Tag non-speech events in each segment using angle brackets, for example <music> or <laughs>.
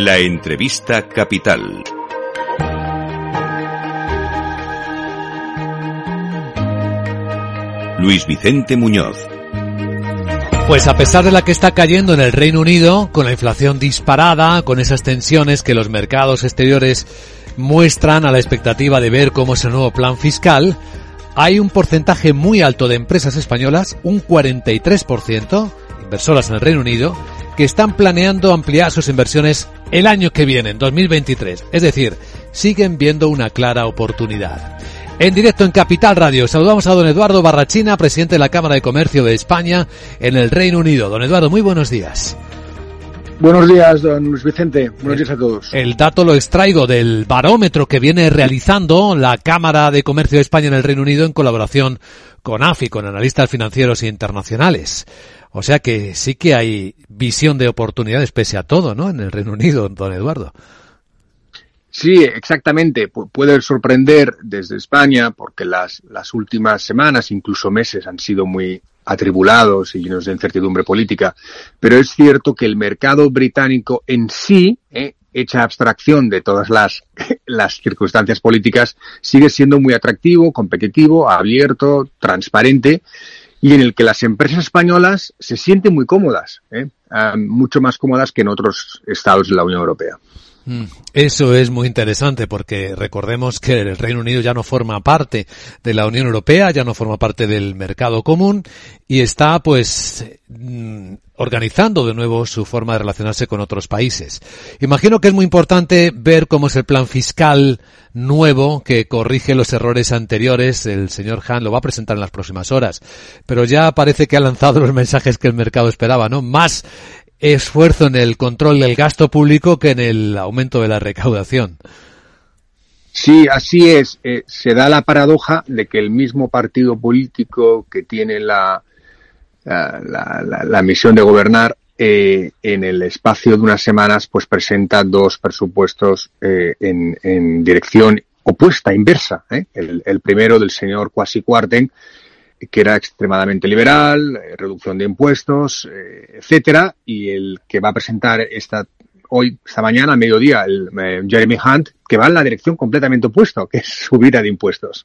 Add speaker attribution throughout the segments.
Speaker 1: La entrevista capital. Luis Vicente Muñoz.
Speaker 2: Pues a pesar de la que está cayendo en el Reino Unido, con la inflación disparada, con esas tensiones que los mercados exteriores muestran a la expectativa de ver cómo es el nuevo plan fiscal, hay un porcentaje muy alto de empresas españolas, un 43%, inversoras en el Reino Unido, que están planeando ampliar sus inversiones el año que viene, en 2023. Es decir, siguen viendo una clara oportunidad. En directo en Capital Radio, saludamos a don Eduardo Barrachina, presidente de la Cámara de Comercio de España en el Reino Unido. Don Eduardo, muy buenos días.
Speaker 3: Buenos días, don Luis Vicente. Buenos días a todos.
Speaker 2: El dato lo extraigo del barómetro que viene realizando la Cámara de Comercio de España en el Reino Unido en colaboración con AFI, con analistas financieros internacionales. O sea que sí que hay visión de oportunidades pese a todo, ¿no? En el Reino Unido, don Eduardo.
Speaker 3: Sí, exactamente. puede sorprender desde España porque las, las últimas semanas, incluso meses, han sido muy atribulados y llenos de incertidumbre política. Pero es cierto que el mercado británico en sí, eh, hecha abstracción de todas las, <laughs> las circunstancias políticas, sigue siendo muy atractivo, competitivo, abierto, transparente y en el que las empresas españolas se sienten muy cómodas, ¿eh? Ah, mucho más cómodas que en otros estados de la Unión Europea.
Speaker 2: Mm, eso es muy interesante porque recordemos que el Reino Unido ya no forma parte de la Unión Europea, ya no forma parte del mercado común y está pues mm, organizando de nuevo su forma de relacionarse con otros países. Imagino que es muy importante ver cómo es el plan fiscal nuevo que corrige los errores anteriores. El señor Han lo va a presentar en las próximas horas, pero ya parece que ha lanzado los mensajes que el mercado esperaba, ¿no? Más esfuerzo en el control del gasto público que en el aumento de la recaudación.
Speaker 3: Sí, así es. Eh, se da la paradoja de que el mismo partido político que tiene la, la, misión de gobernar eh, en el espacio de unas semanas pues presenta dos presupuestos eh, en, dirección opuesta, inversa. El, el, primero del señor Kwasi Kwarteng que era extremadamente liberal, eh, reducción de impuestos, eh, etcétera, y el que va a presentar esta hoy, esta mañana, a mediodía, el eh, Jeremy Hunt, que va en la dirección completamente opuesta, que es subida de impuestos.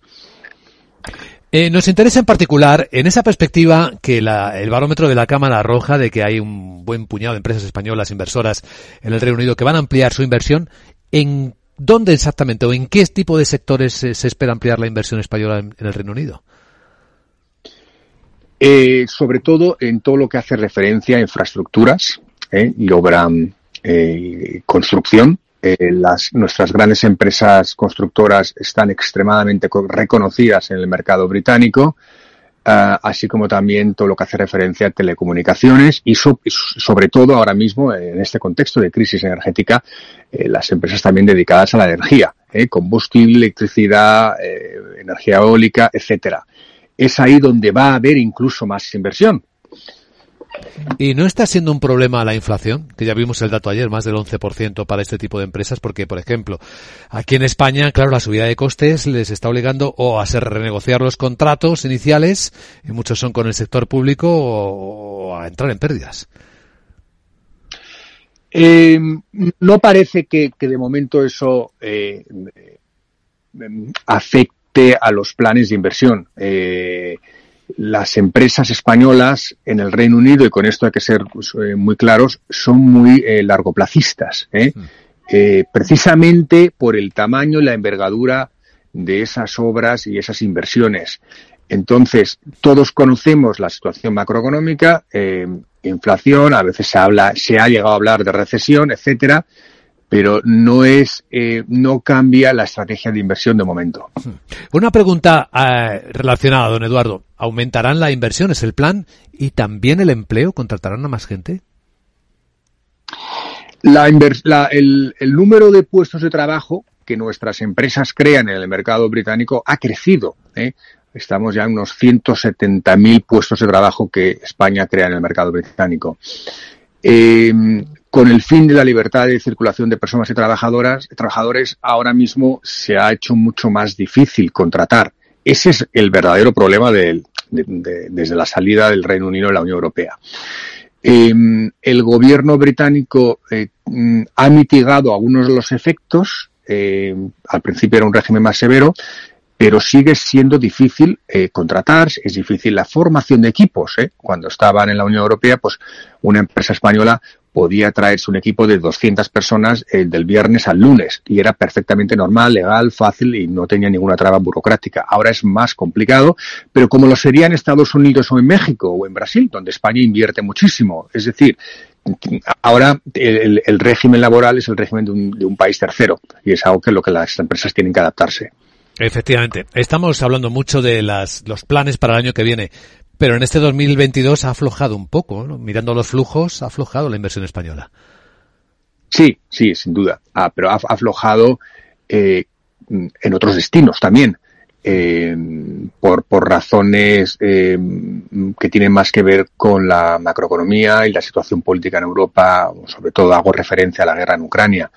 Speaker 2: nos interesa en particular, en esa perspectiva, que el barómetro de la Cámara arroja de que hay un buen puñado de empresas españolas inversoras en el Reino Unido que van a ampliar su inversión. ¿En dónde exactamente o en qué tipo de sectores se, espera ampliar la inversión española en el Reino Unido?
Speaker 3: Eh, sobre todo en todo lo que hace referencia a infraestructuras eh, y obra eh, construcción. Nuestras grandes empresas constructoras están extremadamente reconocidas en el mercado británico, así como también todo lo que hace referencia a telecomunicaciones y, sobre todo ahora mismo en este contexto de crisis energética, las empresas también dedicadas a la energía, combustible, electricidad, energía eólica, etcétera es ahí donde va a haber incluso más inversión.
Speaker 2: ¿Y no está siendo un problema la inflación? Que ya vimos el dato ayer, más del 11% para este tipo de empresas, porque, por ejemplo, aquí en España, claro, la subida de costes les está obligando o a hacer renegociar los contratos iniciales, y muchos son con el sector público, o a entrar en pérdidas.
Speaker 3: Eh, no parece que, de momento eso eh, afecte a los planes de inversión. Eh, las empresas españolas en el Reino Unido, y con esto hay que ser pues, eh, muy claros, son muy eh, largoplacistas, precisamente por el tamaño y la envergadura de esas obras y esas inversiones. Entonces, todos conocemos la situación macroeconómica, inflación, a veces se habla, se ha llegado a hablar de recesión, etcétera, pero no es, eh, no cambia la estrategia de inversión de momento.
Speaker 2: Una pregunta eh, relacionada, don Eduardo. ¿Aumentarán la inversión, es el plan, y también el empleo? ¿Contratarán a más gente?
Speaker 3: La, el, número de puestos de trabajo que nuestras empresas crean en el mercado británico ha crecido. ¿eh? Estamos ya en unos 170.000 puestos de trabajo que España crea en el mercado británico. Eh, con el fin de la libertad de circulación de personas y trabajadoras, trabajadores, ahora mismo se ha hecho mucho más difícil contratar. Ese es el verdadero problema desde la salida del Reino Unido de la Unión Europea. Em, el gobierno británico eh, mm, ha mitigado algunos de los efectos. Em, al principio era un régimen más severo, pero sigue siendo difícil eh, contratar, es difícil la formación de equipos. ¿eh? Cuando estaban en la Unión Europea, pues una empresa española podía traerse un equipo de 200 personas del viernes al lunes y era perfectamente normal, legal, fácil y no tenía ninguna traba burocrática. Ahora es más complicado, pero como lo sería en Estados Unidos o en México o en Brasil, donde España invierte muchísimo. Es decir, ahora el, régimen laboral es el régimen de un, de un país tercero y es algo que lo que las empresas tienen que adaptarse.
Speaker 2: Efectivamente. Estamos hablando mucho de las, los planes para el año que viene, pero en este 2022 ha aflojado un poco, mirando los flujos, ha aflojado la inversión española.
Speaker 3: Sí, sí, sin duda. Ah, pero ha aflojado eh, en otros destinos también. Eh, por, por razones eh, que tienen más que ver con la macroeconomía y la situación política en Europa, sobre todo hago referencia a la guerra en Ucrania.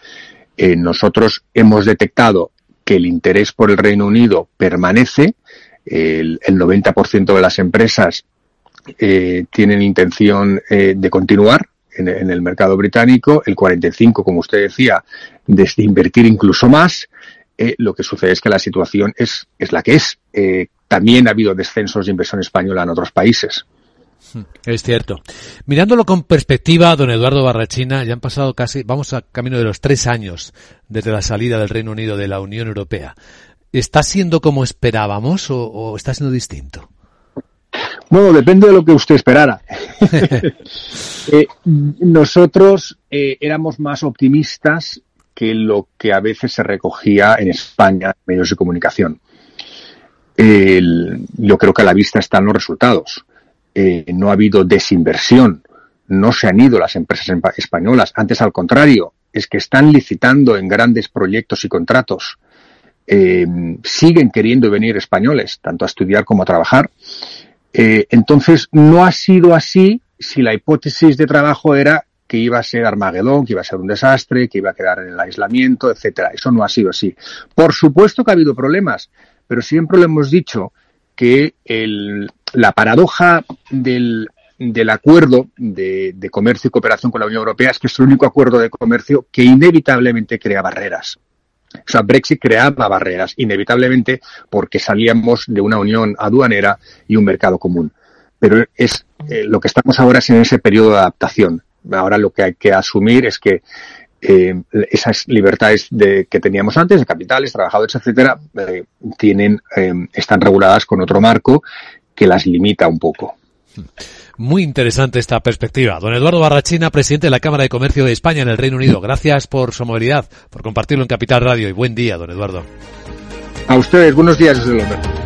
Speaker 3: nosotros hemos detectado que el interés por el Reino Unido permanece, el, 90% de las empresas eh, tienen intención eh, de continuar en, el mercado británico, el 45%, como usted decía, de, invertir incluso más. Eh, lo que sucede es que la situación es, es la que es. también ha habido descensos de inversión española en otros países.
Speaker 2: Hmm, es cierto. Mirándolo con perspectiva, don Eduardo Barrachina, ya han pasado casi, vamos a camino de los tres años desde la salida del Reino Unido de la Unión Europea. ¿Está siendo como esperábamos o, está siendo distinto?
Speaker 3: Bueno, depende de lo que usted esperara. <laughs> Eh, nosotros eh, éramos más optimistas que lo que a veces se recogía en España en medios de comunicación. yo creo que a la vista están los resultados. Eh, no ha habido desinversión, no se han ido las empresas españolas, antes al contrario, es que están licitando en grandes proyectos y contratos eh, siguen queriendo venir españoles, tanto a estudiar como a trabajar. Eh, entonces, no ha sido así si la hipótesis de trabajo era que iba a ser Armagedón, que iba a ser un desastre, que iba a quedar en el aislamiento, etcétera. Eso no ha sido así. Por supuesto que ha habido problemas, pero siempre lo hemos dicho que el, la paradoja del, del acuerdo de, de, comercio y cooperación con la Unión Europea es que es el único acuerdo de comercio que inevitablemente crea barreras. O sea, Brexit creaba barreras, inevitablemente, porque salíamos de una unión aduanera y un mercado común. Pero es eh, lo que estamos ahora es en ese periodo de adaptación. Ahora lo que hay que asumir es que eh, esas libertades de, que teníamos antes, de capitales, trabajadores, etcétera, eh, tienen, están reguladas con otro marco que las limita un poco.
Speaker 2: Muy interesante esta perspectiva. Don Eduardo Barrachina, presidente de la Cámara de Comercio de España en el Reino Unido. Gracias por su movilidad, por compartirlo en Capital Radio y buen día, don Eduardo.
Speaker 3: A ustedes, buenos días desde Londres.